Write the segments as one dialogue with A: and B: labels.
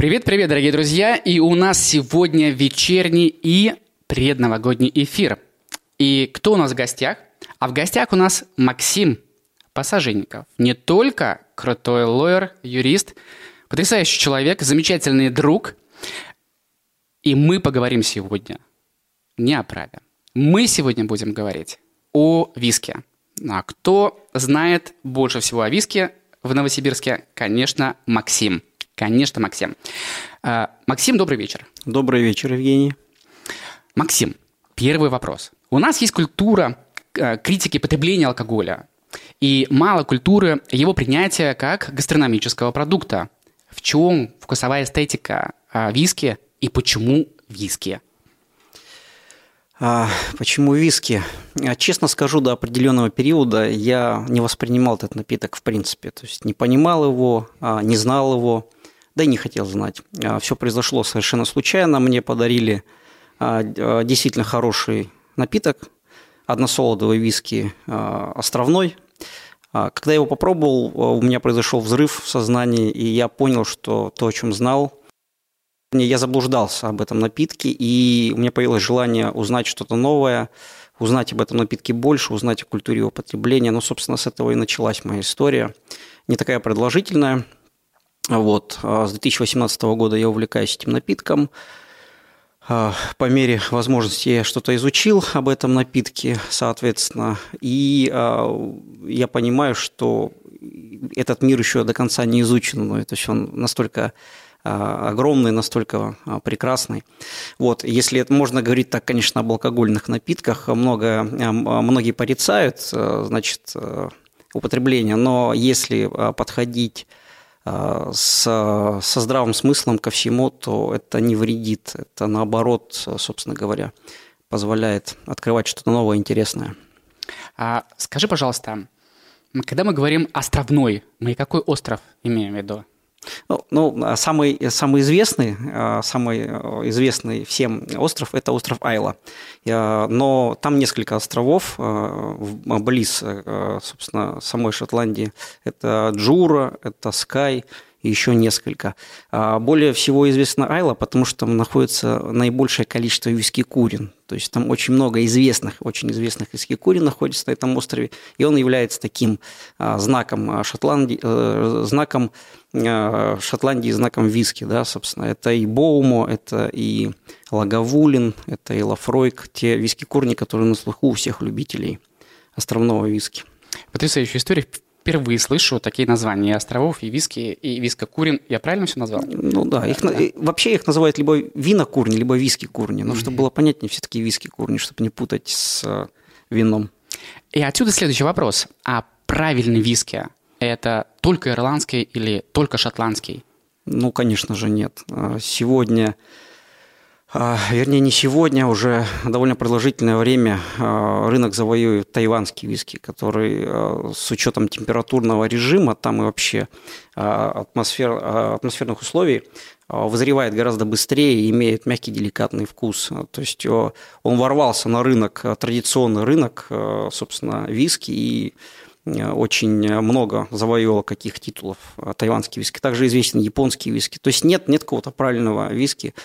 A: Привет-привет, дорогие друзья! И у нас сегодня вечерний и предновогодний эфир. И кто у нас в гостях? А в гостях у нас Максим Пассаженников. Не только крутой лоер, юрист, потрясающий человек, замечательный друг. И мы поговорим сегодня не о праве. Мы сегодня будем говорить о виске. А кто знает больше всего о виске в Новосибирске? Конечно, Максим. Конечно, Максим. А, Максим, добрый вечер.
B: Добрый вечер, Евгений.
A: Максим, первый вопрос. У нас есть культура а, критики потребления алкоголя и мало культуры его принятия как гастрономического продукта. В чем вкусовая эстетика а, виски и почему виски?
B: А, почему виски? Честно скажу, до определенного периода я не воспринимал этот напиток в принципе. То есть не понимал его, не знал его да и не хотел знать. А, Все произошло совершенно случайно. Мне подарили а, а, действительно хороший напиток, односолодовый виски островной. Когда я его попробовал, у меня произошел взрыв в сознании, и я понял, что то, о чем знал, я заблуждался об этом напитке, и у меня появилось желание узнать что-то новое, узнать об этом напитке больше, узнать о культуре его потребления. Ну, собственно, с этого и началась моя история. Не такая продолжительная – вот. А с 2018 года я увлекаюсь этим напитком. А, по мере возможности я что-то изучил об этом напитке, соответственно, и а, я понимаю, что этот мир еще до конца не изучен, то есть он настолько огромный, настолько прекрасный. Вот. Если это можно говорить так, конечно, об алкогольных напитках, много, многие порицают значит, употребление, но если подходить с, со здравым смыслом ко всему, то это не вредит. Это наоборот, собственно говоря, позволяет открывать что-то новое, интересное.
A: А, скажи, пожалуйста, когда мы говорим островной, мы какой остров имеем в виду?
B: Ну, ну а самый, самый известный, а, самый э, известный всем остров – это остров Айла. Но там несколько островов э, близ, э, собственно, самой Шотландии. Это Джура, это Скай – и еще несколько. А более всего известна Айла, потому что там находится наибольшее количество виски-курин. То есть там очень много известных, очень известных виски-курин находится на этом острове, и он является таким а, знаком Шотландии, э, знаком а, Шотландии, знаком виски, да, собственно. Это и Боумо, это и Лаговулин, это и Лафройк, те виски-курни, которые на слуху у всех любителей островного виски.
A: Потрясающая история впервые слышу такие названия островов, и виски, и виска-курин. Я правильно все назвал?
B: Ну да, их, да. вообще их называют либо вина-курни, либо виски-курни. Но mm-hmm. чтобы было понятнее, все-таки виски-курни, чтобы не путать с э, вином.
A: И отсюда следующий вопрос. А правильный виски – это только ирландский или только шотландский?
B: Ну, конечно же, нет. А сегодня вернее, не сегодня, уже довольно продолжительное время а, рынок завоюет тайванский виски, который а, с учетом температурного режима, там и вообще атмосфер, атмосферных условий, вызревает гораздо быстрее и имеет мягкий деликатный вкус. То есть он ворвался на рынок, традиционный рынок, собственно, виски, и очень много завоевал каких титулов тайванский виски. Также известен японский виски. То есть нет, нет какого-то правильного виски, а,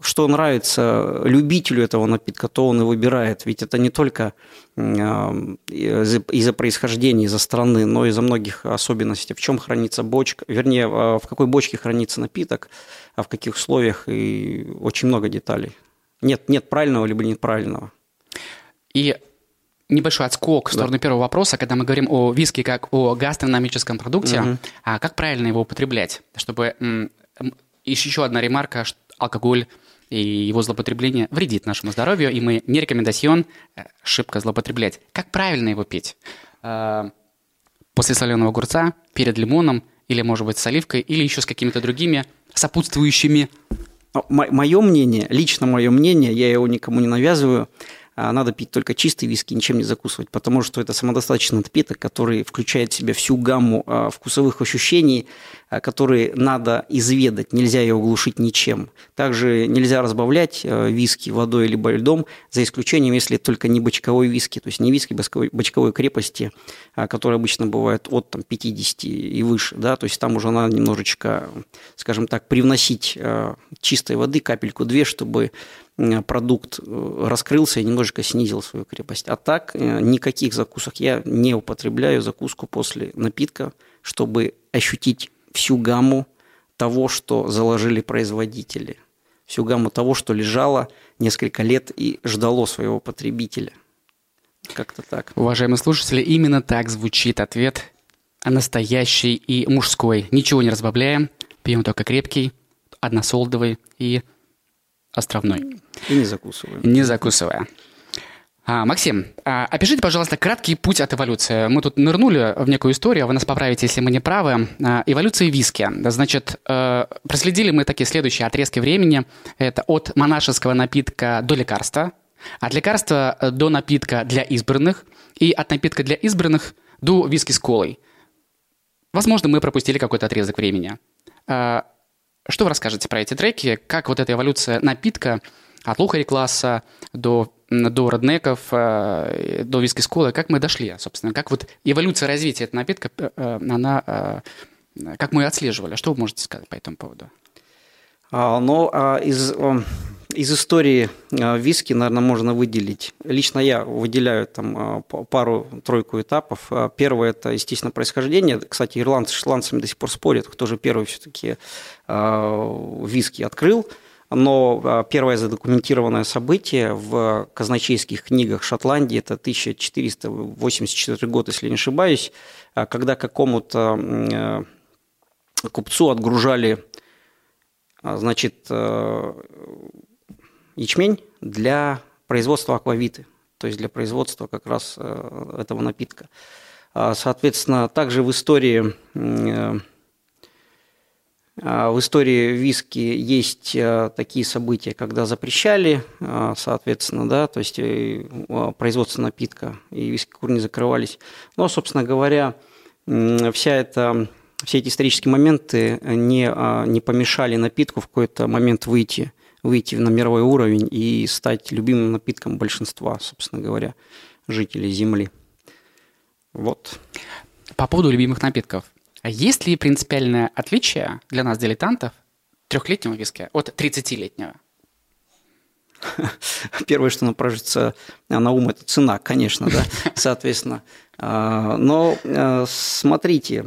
B: что нравится любителю этого напитка, то он и выбирает. Ведь это не только а, из-за происхождения, из-за страны, но и из-за многих особенностей. В чем хранится бочка, вернее, а, в какой бочке хранится напиток, а в каких условиях, и очень много деталей. Нет, нет правильного либо неправильного.
A: И небольшой отскок в сторону да. первого вопроса, когда мы говорим о виске как о гастрономическом продукте, угу. а как правильно его употреблять, чтобы еще одна ремарка, алкоголь и его злоупотребление вредит нашему здоровью, и мы не рекомендацион э, шибко злоупотреблять. Как правильно его пить? Э, после соленого огурца, перед лимоном, или, может быть, с оливкой, или еще с какими-то другими сопутствующими?
B: Мое мнение, лично мое мнение, я его никому не навязываю, а надо пить только чистый виски, ничем не закусывать, потому что это самодостаточный напиток, который включает в себя всю гамму а, вкусовых ощущений, который надо изведать, нельзя ее углушить ничем. Также нельзя разбавлять э, виски водой либо льдом, за исключением, если только не бочковой виски, то есть не виски бочковой, бочковой крепости, а, которые обычно бывают от там, 50 и выше, да, то есть там уже надо немножечко, скажем так, привносить э, чистой воды, капельку-две, чтобы продукт э, раскрылся и немножечко снизил свою крепость. А так никаких закусок я не употребляю закуску после напитка, чтобы ощутить всю гамму того, что заложили производители, всю гамму того, что лежало несколько лет и ждало своего потребителя. Как-то так.
A: Уважаемые слушатели, именно так звучит ответ настоящий и мужской. Ничего не разбавляем, пьем только крепкий, односолдовый и островной.
B: И не закусываем.
A: Не закусывая. А, Максим, а, опишите, пожалуйста, краткий путь от эволюции. Мы тут нырнули в некую историю, вы нас поправите, если мы не правы. А, эволюция виски. Значит, э, проследили мы такие следующие отрезки времени. Это от монашеского напитка до лекарства, от лекарства до напитка для избранных и от напитка для избранных до виски с колой. Возможно, мы пропустили какой-то отрезок времени. А, что вы расскажете про эти треки? Как вот эта эволюция напитка от лухари класса до до роднеков, э, до виски сколы, как мы дошли, собственно, как вот эволюция развития этого напитка, э, она, э, как мы ее отслеживали, что вы можете сказать по этому поводу?
B: А, ну, а из, из истории виски, наверное, можно выделить. Лично я выделяю там пару-тройку этапов. Первое – это, естественно, происхождение. Кстати, ирландцы с шотландцами до сих пор спорят, кто же первый все-таки виски открыл – но а, первое задокументированное событие в казначейских книгах Шотландии, это 1484 год, если не ошибаюсь, а, когда какому-то э, купцу отгружали а, значит, э, ячмень для производства аквавиты, то есть для производства как раз э, этого напитка. Соответственно, также в истории в истории виски есть а, такие события, когда запрещали, а, соответственно, да, то есть э, производство напитка и виски курни закрывались. Но, собственно говоря, вся эта, все эти исторические моменты не, не помешали напитку в какой-то момент выйти, выйти на мировой уровень и стать любимым напитком большинства, собственно говоря, жителей Земли. Вот.
A: По поводу любимых напитков. А есть ли принципиальное отличие для нас, дилетантов, трехлетнего виски от 30-летнего?
B: Первое, что напрашивается на ум, это цена, конечно, да, соответственно. А, но э, смотрите,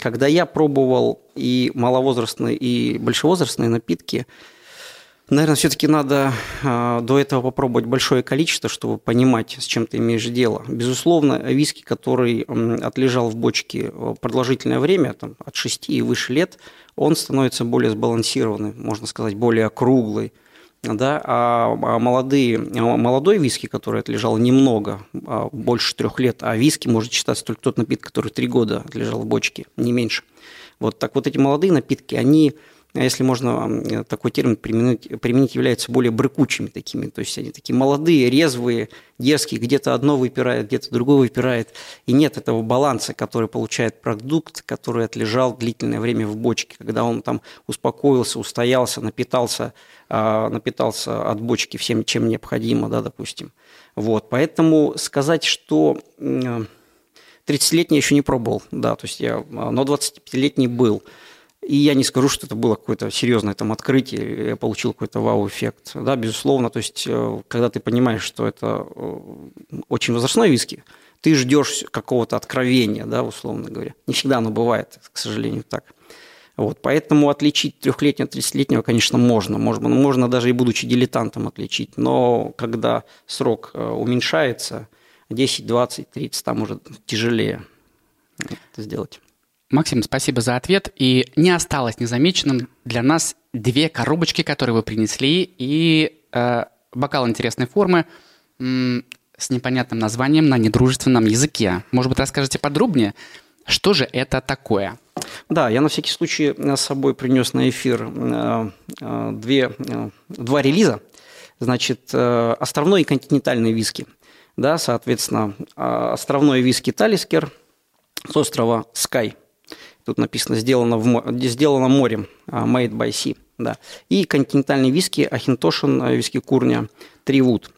B: когда я пробовал и маловозрастные, и большевозрастные напитки, Наверное, все-таки надо э, до этого попробовать большое количество, чтобы понимать, с чем ты имеешь дело. Безусловно, виски, который э, отлежал в бочке продолжительное время, там, от 6 и выше лет, он становится более сбалансированным, можно сказать, более округлый. Да? А, а молодые, а молодой виски, который отлежал немного, а, больше трех лет, а виски может считаться только тот напиток, который три года отлежал в бочке, не меньше. Вот так вот эти молодые напитки, они а если можно такой термин применить, применить, являются более брыкучими такими. То есть они такие молодые, резвые, дерзкие, где-то одно выпирает, где-то другое выпирает. И нет этого баланса, который получает продукт, который отлежал длительное время в бочке, когда он там успокоился, устоялся, напитался, а, напитался от бочки всем, чем необходимо, да, допустим. Вот, поэтому сказать, что 30-летний еще не пробовал, да, то есть я, но 25-летний был – и я не скажу, что это было какое-то серьезное там открытие, я получил какой-то вау-эффект. Да, безусловно, то есть, э, когда ты понимаешь, что это э, очень возрастной виски, ты ждешь какого-то откровения, да, условно говоря. Не всегда оно бывает, к сожалению, так. Вот, поэтому отличить трехлетнего от 30-летнего, конечно, можно. можно. Можно даже и будучи дилетантом отличить. Но когда срок э, уменьшается, 10, 20, 30, там уже тяжелее это сделать.
A: Максим, спасибо за ответ. И не осталось незамеченным для нас две коробочки, которые вы принесли, и э, бокал интересной формы м- с непонятным названием на недружественном языке. Может быть, расскажете подробнее, что же это такое?
B: Да, я на всякий случай с собой принес на эфир э, э, две, э, два релиза. Значит, островной и континентальный виски. Да, соответственно, островной виски Талискер с острова Скай – Тут написано «сделано, в, сделано морем», «made by sea». Да. И континентальные виски Ахинтошин, виски Курня, Тривуд.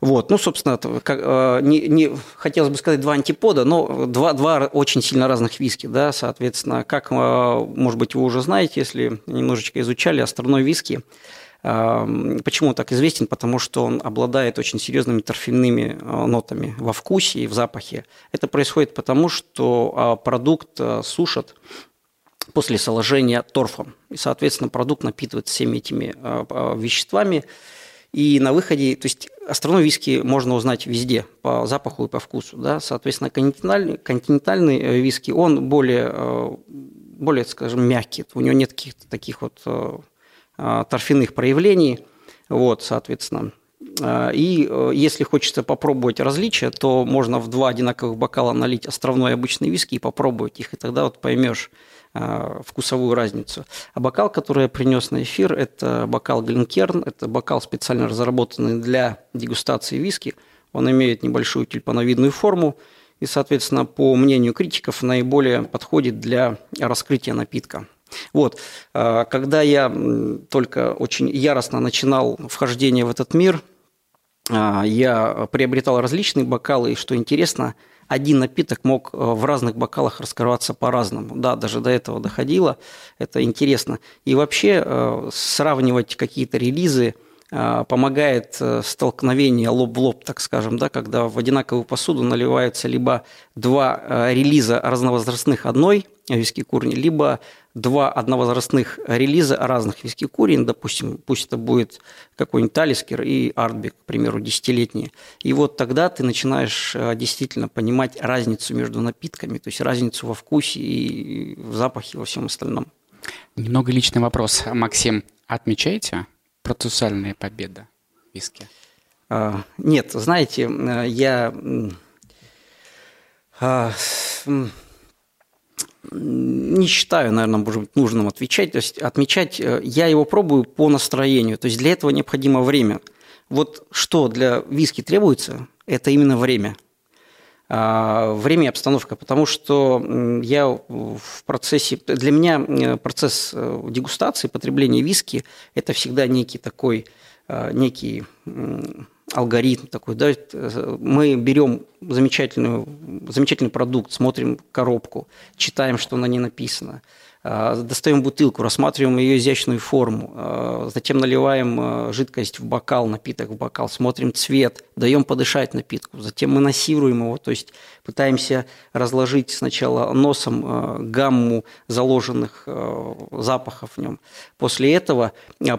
B: Вот, ну, собственно, как, не, не, хотелось бы сказать два антипода, но два, два очень сильно разных виски, да, соответственно, как, может быть, вы уже знаете, если немножечко изучали, островной виски – Почему он так известен? Потому что он обладает очень серьезными торфяными а, нотами во вкусе и в запахе. Это происходит потому, что а, продукт а, сушат после соложения торфом. И, соответственно, продукт напитывается всеми этими веществами. И на выходе, то есть островной виски можно узнать везде по запаху и по вкусу. Да? Соответственно, континентальный, континентальный э, виски, он более, более, скажем, мягкий. У него нет каких-то таких вот торфяных проявлений, вот, соответственно. А, и э, если хочется попробовать различия, то можно в два одинаковых бокала налить островной обычный виски и попробовать их, и тогда вот поймешь а, вкусовую разницу. А бокал, который я принес на эфир, это бокал Глинкерн, это бокал специально разработанный для дегустации виски. Он имеет небольшую тюльпановидную форму, и, соответственно, по мнению критиков, наиболее подходит для раскрытия напитка. Вот. А, когда я только очень яростно начинал вхождение в этот мир, а, я приобретал различные бокалы, и что интересно, один напиток мог а, в разных бокалах раскрываться по-разному. Да, даже до этого доходило, это интересно. И вообще сравнивать какие-то релизы – а, помогает э, столкновение лоб в лоб, так скажем, да, когда в одинаковую посуду наливаются либо два э, релиза разновозрастных одной виски курни, либо два одновозрастных релиза разных виски курин, допустим, пусть это будет какой-нибудь Талискер и Артбек, к примеру, десятилетние. И вот тогда ты начинаешь э, действительно понимать разницу между напитками, то есть разницу во вкусе и в запахе, во всем остальном.
A: Немного личный вопрос, Максим. Отмечаете процессуальная победа виски?
B: А, нет, знаете, я а, не считаю, наверное, может быть, нужным отвечать. То есть отмечать э, я его пробую по настроению. То есть для этого необходимо время. Вот что для виски требуется, это именно время. А, время и обстановка, потому что я в процессе, для меня э, процесс э, дегустации, потребления виски – это всегда некий такой, некий алгоритм такой, да, мы берем замечательную, замечательный продукт, смотрим коробку, читаем, что на ней написано – достаем бутылку, рассматриваем ее изящную форму, а, затем наливаем а, жидкость в бокал, напиток в бокал, смотрим цвет, даем подышать напитку, затем мы массируем его, то есть пытаемся разложить сначала носом гамму заложенных запахов в нем. После этого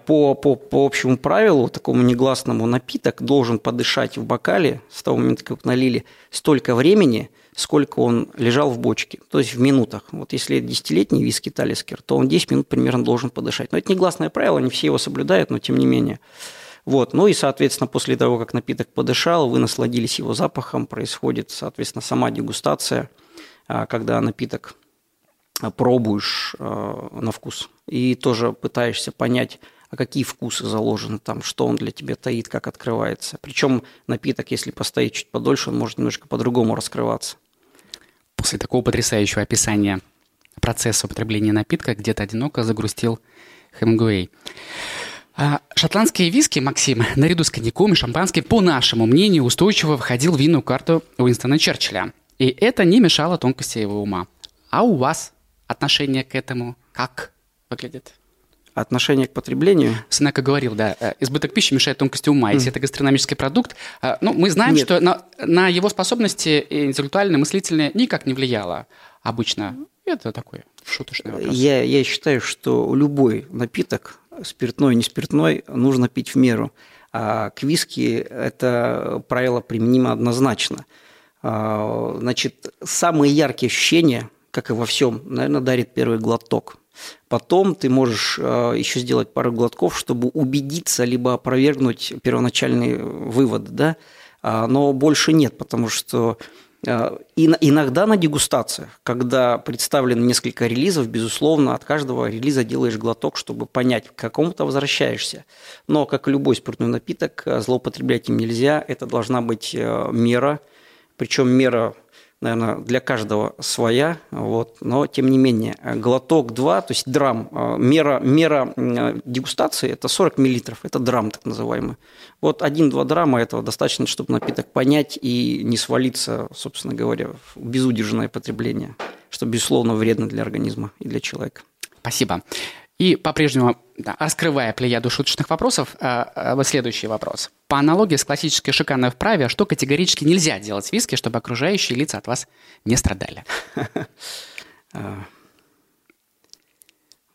B: по, по, по общему правилу, такому негласному, напиток должен подышать в бокале с того момента, как налили, столько времени – сколько он лежал в бочке, то есть в минутах. Вот если это десятилетний виски Талискер, то он 10 минут примерно должен подышать. Но это негласное правило, не все его соблюдают, но тем не менее. Вот. Ну и, соответственно, после того, как напиток подышал, вы насладились его запахом, происходит, соответственно, сама дегустация, а, когда напиток пробуешь а, на вкус и тоже пытаешься понять, а какие вкусы заложены там, что он для тебя таит, как открывается. Причем напиток, если постоит чуть подольше, он может немножко по-другому раскрываться.
A: После такого потрясающего описания процесса употребления напитка где-то одиноко загрустил Хемингуэй. А шотландские виски, Максим, наряду с коньяком и шампанским, по нашему мнению, устойчиво входил в винную карту Уинстона Черчилля. И это не мешало тонкости его ума. А у вас отношение к этому как выглядит?
B: Отношение к потреблению.
A: Сенека говорил, да, э, избыток пищи мешает тонкости ума. Если mm. это гастрономический продукт, э, ну, мы знаем, Нет. что на, на его способности интеллектуальные, мыслительные никак не влияло обычно. Это такой шуточный вопрос.
B: Я, я считаю, что любой напиток, спиртной, не спиртной, нужно пить в меру. А к виски это правило применимо однозначно. А, значит, самые яркие ощущения, как и во всем, наверное, дарит первый глоток. Потом ты можешь э, еще сделать пару глотков, чтобы убедиться, либо опровергнуть первоначальный вывод, да, а, но больше нет, потому что э, Иногда на дегустациях, когда представлено несколько релизов, безусловно, от каждого релиза делаешь глоток, чтобы понять, к какому-то возвращаешься. Но, как и любой спиртной напиток, злоупотреблять им нельзя. Это должна быть э, мера, причем мера наверное, для каждого своя, вот, но тем не менее, глоток 2, то есть драм, мера, мера дегустации – это 40 миллилитров, это драм так называемый. Вот один-два драма этого достаточно, чтобы напиток понять и не свалиться, собственно говоря, в безудержное потребление, что, безусловно, вредно для организма и для человека.
A: Спасибо. И по-прежнему, да, раскрывая плеяду шуточных вопросов, э, э, следующий вопрос. По аналогии с классической шикарной вправе, что категорически нельзя делать виски, чтобы окружающие лица от вас не страдали? А,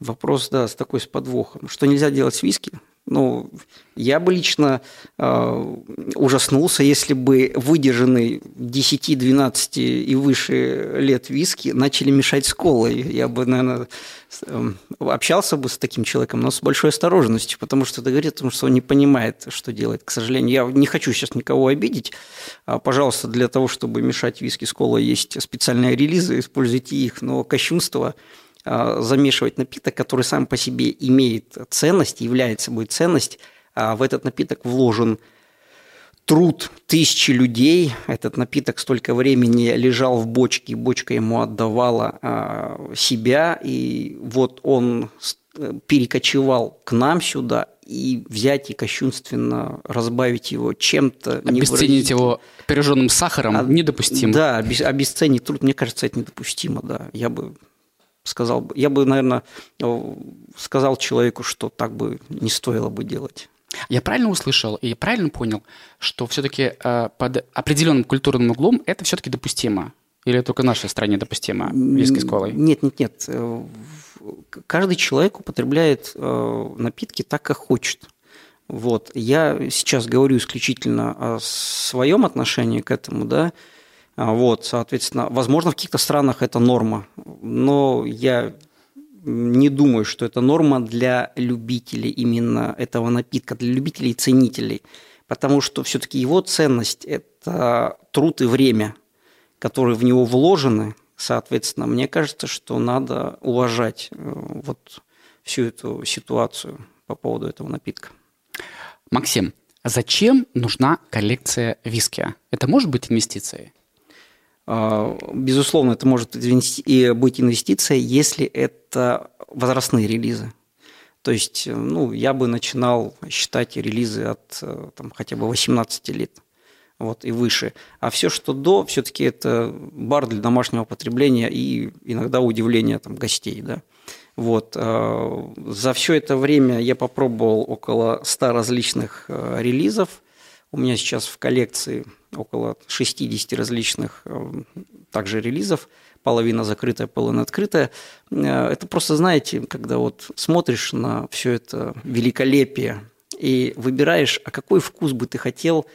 B: вопрос, да, с такой с подвохом. Что нельзя делать с виски? Ну, я бы лично э, ужаснулся, если бы выдержанный 10, 12 и выше лет виски начали мешать с колой. Я бы, наверное, э, общался бы с таким человеком, но с большой осторожностью, потому что это говорит о том, что он не понимает, что делает. К сожалению, я не хочу сейчас никого обидеть. А, пожалуйста, для того, чтобы мешать виски с колой, есть специальные релизы, используйте их, но кощунство – замешивать напиток, который сам по себе имеет ценность, является собой ценность, а в этот напиток вложен труд тысячи людей. Этот напиток столько времени лежал в бочке, и бочка ему отдавала а, себя, и вот он перекочевал к нам сюда, и взять и кощунственно разбавить его чем-то.
A: Обесценить его пережженным сахаром а, недопустимо.
B: Да, обесценить труд, мне кажется, это недопустимо, да. Я бы сказал бы, я бы, наверное, сказал человеку, что так бы не стоило бы делать.
A: Я правильно услышал и правильно понял, что все-таки э, под определенным культурным углом это все-таки допустимо? Или только в нашей стране допустимо виски с колой?
B: Нет, нет, нет. Э, каждый человек употребляет э, напитки так, как хочет. Вот. Я сейчас говорю исключительно о своем отношении к этому, да, вот, соответственно, возможно, в каких-то странах это норма, но я не думаю, что это норма для любителей именно этого напитка, для любителей и ценителей, потому что все-таки его ценность – это труд и время, которые в него вложены, соответственно, мне кажется, что надо уважать э, вот всю эту ситуацию по поводу этого напитка.
A: Максим, зачем нужна коллекция виски? Это может быть инвестицией?
B: А, безусловно, это может быть инвестиция, если это возрастные релизы. То есть, ну, я бы начинал считать релизы от э, там, хотя бы 18 лет вот, и выше. А все, что до, все-таки это бар для домашнего потребления и иногда удивления там, гостей. Да? Вот. А, за все это время я попробовал около 100 различных э, релизов. У меня сейчас в коллекции около 60 различных э, также релизов, половина закрытая, половина открытая. Э, это просто, знаете, когда вот смотришь на все это великолепие и выбираешь, а какой вкус бы ты хотел,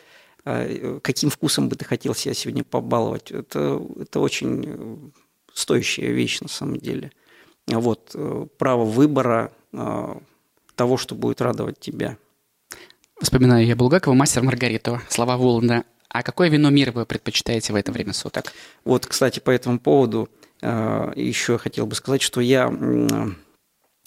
B: э, каким вкусом бы ты хотел себя сегодня побаловать. Это, это очень стоящая вещь на самом деле. Вот, право выбора того, что будет радовать тебя.
A: Вспоминаю я Булгакова, мастер Маргаритова, слова Воланда а какое вино мира вы предпочитаете в это время суток?
B: Вот, кстати, по этому поводу э, еще хотел бы сказать, что я,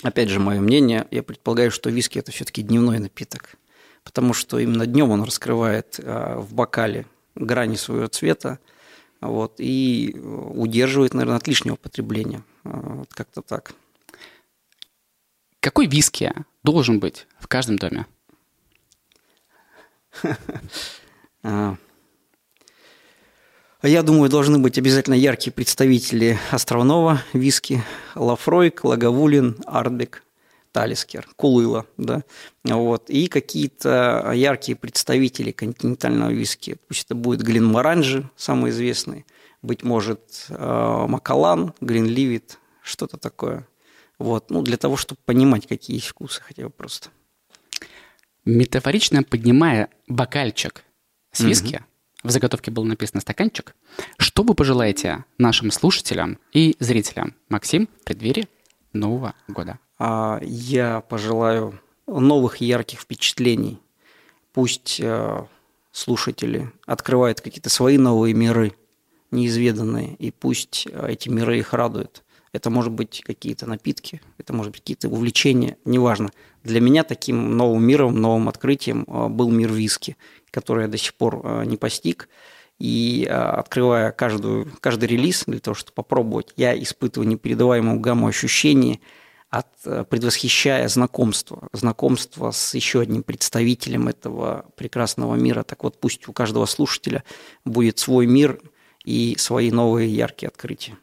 B: опять же, мое мнение, я предполагаю, что виски это все-таки дневной напиток, потому что именно днем он раскрывает э, в бокале грани своего цвета, вот, и удерживает, наверное, от лишнего потребления. Э, вот как-то так.
A: Какой виски должен быть в каждом доме?
B: Я думаю, должны быть обязательно яркие представители островного виски. Лафройк, Лаговулин, Артбек, Талискер, Кулыла, да, вот, и какие-то яркие представители континентального виски. Пусть это будет Глинмаранджи, самый известный, быть может, э, Макалан, Гринливит, что-то такое. Вот, ну, для того, чтобы понимать, какие есть вкусы хотя бы просто.
A: Метафорично поднимая бокальчик с виски, угу в заготовке был написано «стаканчик». Что вы пожелаете нашим слушателям и зрителям, Максим, в преддверии Нового года?
B: А, я пожелаю новых ярких впечатлений. Пусть э, слушатели открывают какие-то свои новые миры, неизведанные, и пусть э, эти миры их радуют. Это может быть какие-то напитки, это может быть какие-то увлечения, неважно. Для меня таким новым миром, новым открытием э, был мир виски который я до сих пор э, не постиг. И открывая каждую, каждый релиз для того, чтобы попробовать, я испытываю непередаваемую гамму ощущений – от, э, предвосхищая знакомство, знакомство с еще одним представителем этого прекрасного мира. Так вот, пусть у каждого слушателя будет свой мир и свои новые яркие открытия.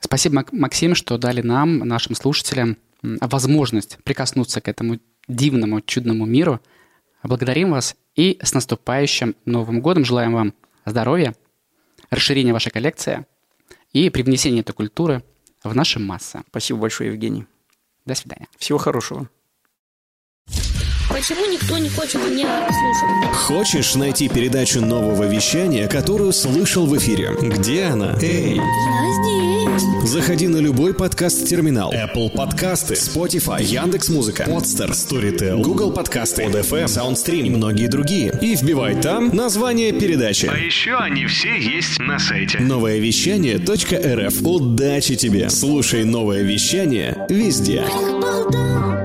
A: Спасибо, Максим, что дали нам, нашим слушателям, возможность прикоснуться к этому дивному, чудному миру. Благодарим вас и с наступающим Новым годом. Желаем вам здоровья, расширения вашей коллекции и привнесения этой культуры в наши массы.
B: Спасибо большое, Евгений.
A: До свидания.
B: Всего хорошего.
C: Почему никто не хочет меня слушать?
D: Хочешь найти передачу нового вещания, которую слышал в эфире? Где она? Эй!
C: Я здесь.
D: Заходи на любой подкаст-терминал. Apple подкасты, Spotify, Яндекс.Музыка, Podster, Storytel, Google подкасты, ODFM, SoundStream и многие другие. И вбивай там название передачи.
E: А еще они все есть на сайте.
D: Новое вещание .рф. Удачи тебе! Слушай новое вещание везде.
C: Болтать.